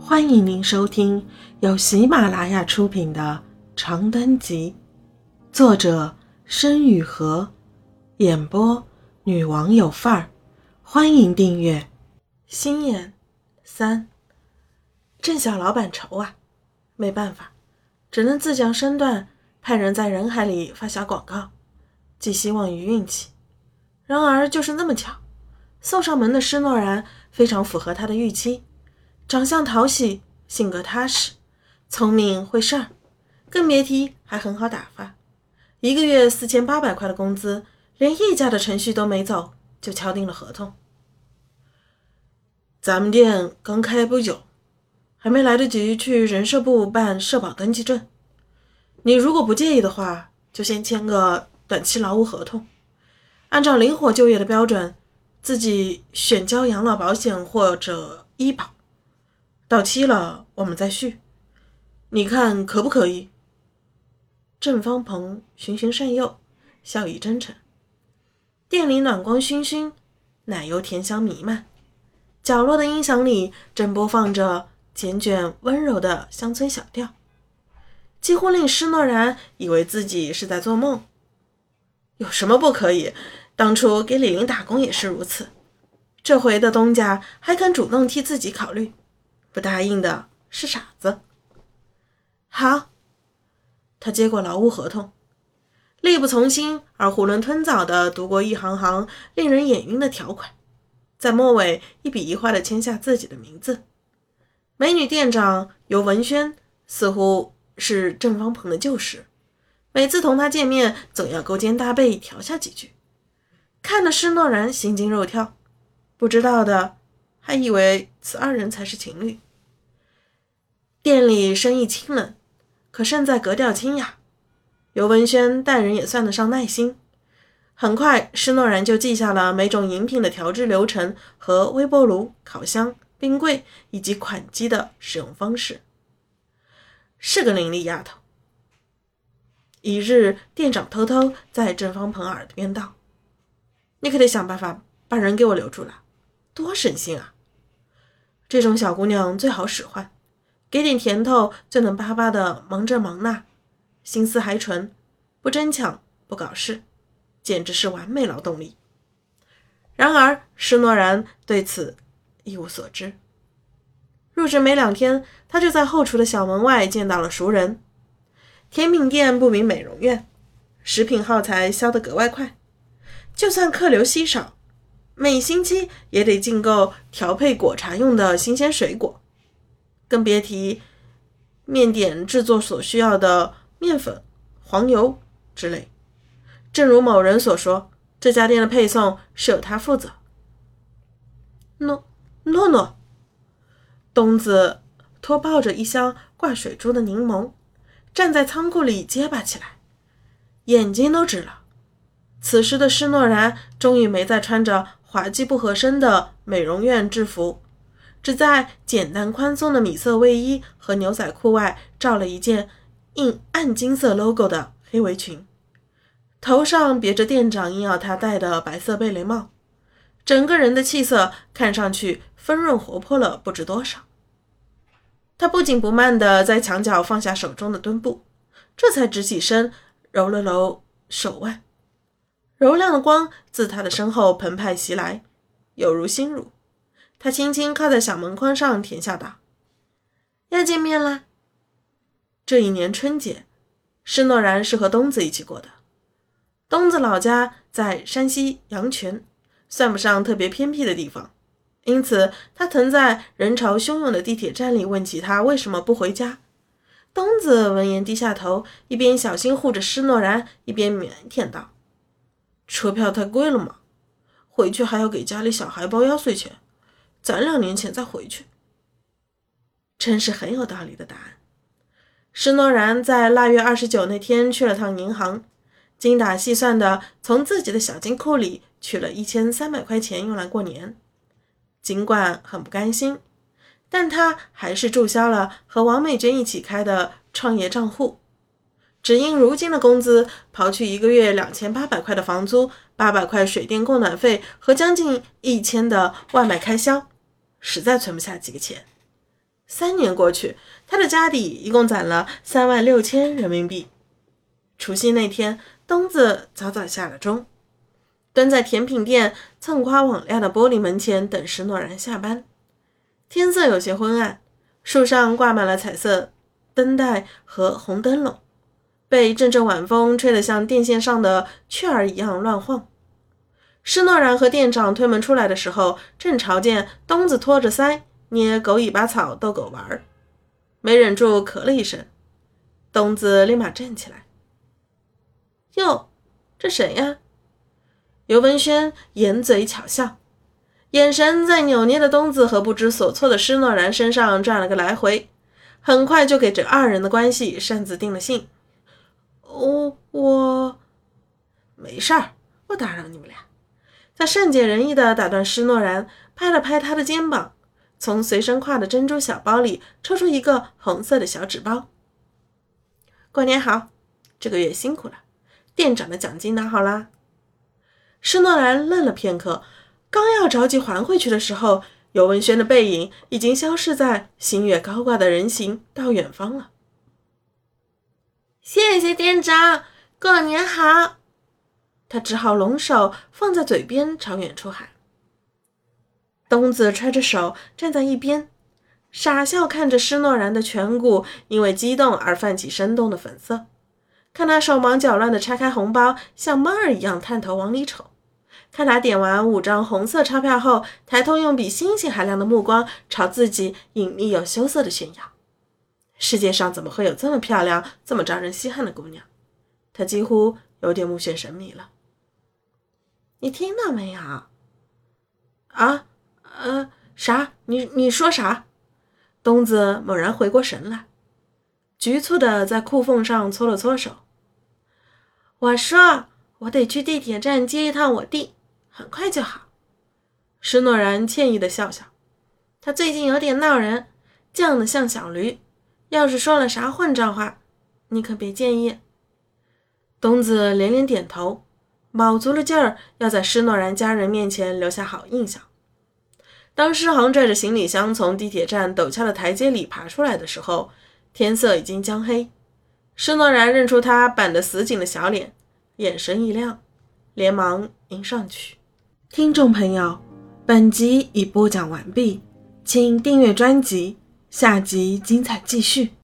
欢迎您收听由喜马拉雅出品的《长灯集》，作者申雨禾，演播女王有范儿。欢迎订阅。心眼三，郑小老板愁啊，没办法，只能自降身段，派人在人海里发小广告，寄希望于运气。然而就是那么巧，送上门的施诺然非常符合他的预期。长相讨喜，性格踏实，聪明会事儿，更别提还很好打发。一个月四千八百块的工资，连议价的程序都没走，就敲定了合同。咱们店刚开不久，还没来得及去人社部办社保登记证。你如果不介意的话，就先签个短期劳务合同，按照灵活就业的标准，自己选交养老保险或者医保。到期了，我们再续，你看可不可以？郑方鹏循循善诱，笑意真诚。店里暖光熏熏，奶油甜香弥漫，角落的音响里正播放着简卷温柔的乡村小调，几乎令施诺然以为自己是在做梦。有什么不可以？当初给李玲打工也是如此，这回的东家还肯主动替自己考虑。不答应的是傻子。好，他接过劳务合同，力不从心而囫囵吞枣地读过一行行令人眼晕的条款，在末尾一笔一画地签下自己的名字。美女店长尤文轩似乎是郑方鹏的旧识，每次同他见面，总要勾肩搭背调下几句，看得施诺然心惊肉跳。不知道的还以为此二人才是情侣。店里生意清冷，可胜在格调清雅。尤文轩待人也算得上耐心。很快，施诺然就记下了每种饮品的调制流程和微波炉、烤箱、冰柜以及款机的使用方式。是个伶俐丫头。一日，店长偷偷在郑方鹏耳边道：“你可得想办法把人给我留住了，多省心啊！这种小姑娘最好使唤。”给点甜头就能巴巴的忙这忙那，心思还纯，不争抢不搞事，简直是完美劳动力。然而施诺然对此一无所知。入职没两天，他就在后厨的小门外见到了熟人。甜品店不比美容院，食品耗材消得格外快，就算客流稀少，每星期也得进购调配果茶用的新鲜水果。更别提面点制作所需要的面粉、黄油之类。正如某人所说，这家店的配送是由他负责。诺诺诺，东子托抱着一箱挂水珠的柠檬，站在仓库里结巴起来，眼睛都直了。此时的施诺然终于没再穿着滑稽不合身的美容院制服。只在简单宽松的米色卫衣和牛仔裤外罩了一件印暗金色 logo 的黑围裙，头上别着店长硬要他戴的白色贝雷帽，整个人的气色看上去丰润活泼了不知多少。他不紧不慢地在墙角放下手中的墩布，这才直起身揉了揉手腕，柔亮的光自他的身后澎湃袭来，有如心乳。他轻轻靠在小门框上，甜笑道：“要见面啦。”这一年春节，施诺然是和东子一起过的。东子老家在山西阳泉，算不上特别偏僻的地方，因此他曾在人潮汹涌的地铁站里问起他为什么不回家。东子闻言低下头，一边小心护着施诺然，一边腼腆道：“车票太贵了嘛，回去还要给家里小孩包压岁钱。”攒两年钱再回去，真是很有道理的答案。施诺然在腊月二十九那天去了趟银行，精打细算的从自己的小金库里取了一千三百块钱用来过年。尽管很不甘心，但他还是注销了和王美娟一起开的创业账户。只因如今的工资，刨去一个月两千八百块的房租、八百块水电供暖费和将近一千的外卖开销，实在存不下几个钱。三年过去，他的家底一共攒了三万六千人民币。除夕那天，东子早早下了钟，蹲在甜品店蹭花网亮的玻璃门前等石诺然下班。天色有些昏暗，树上挂满了彩色灯带和红灯笼，被阵阵晚风吹得像电线上的雀儿一样乱晃。施诺然和店长推门出来的时候，正瞧见东子拖着腮。捏狗尾巴草逗狗玩儿，没忍住咳了一声，东子立马站起来。哟，这谁呀？尤文轩掩嘴巧笑，眼神在扭捏的东子和不知所措的施诺然身上转了个来回，很快就给这二人的关系擅自定了性。我我没事儿，不打扰你们俩。他善解人意的打断施诺然，拍了拍他的肩膀。从随身挎的珍珠小包里抽出一个红色的小纸包。过年好，这个月辛苦了，店长的奖金拿好啦。施诺兰愣了片刻，刚要着急还回去的时候，尤文轩的背影已经消失在星月高挂的人行道远方了。谢谢店长，过年好。他只好拢手放在嘴边，朝远处喊。东子揣着手站在一边，傻笑看着施诺然的颧骨因为激动而泛起生动的粉色，看他手忙脚乱地拆开红包，像猫儿一样探头往里瞅，看他点完五张红色钞票后，抬头用比星星还亮的目光朝自己隐秘又羞涩的炫耀。世界上怎么会有这么漂亮、这么招人稀罕的姑娘？他几乎有点目眩神迷了。你听到没有？啊？呃，啥？你你说啥？东子猛然回过神来，局促的在裤缝上搓了搓手。我说，我得去地铁站接一趟我弟，很快就好。施诺然歉意的笑笑，他最近有点闹人，犟得像小驴。要是说了啥混账话，你可别介意。东子连连点头，卯足了劲儿要在施诺然家人面前留下好印象。当诗航拽着行李箱从地铁站陡峭的台阶里爬出来的时候，天色已经将黑。施诺然认出他板得死紧的小脸，眼神一亮，连忙迎上去。听众朋友，本集已播讲完毕，请订阅专辑，下集精彩继续。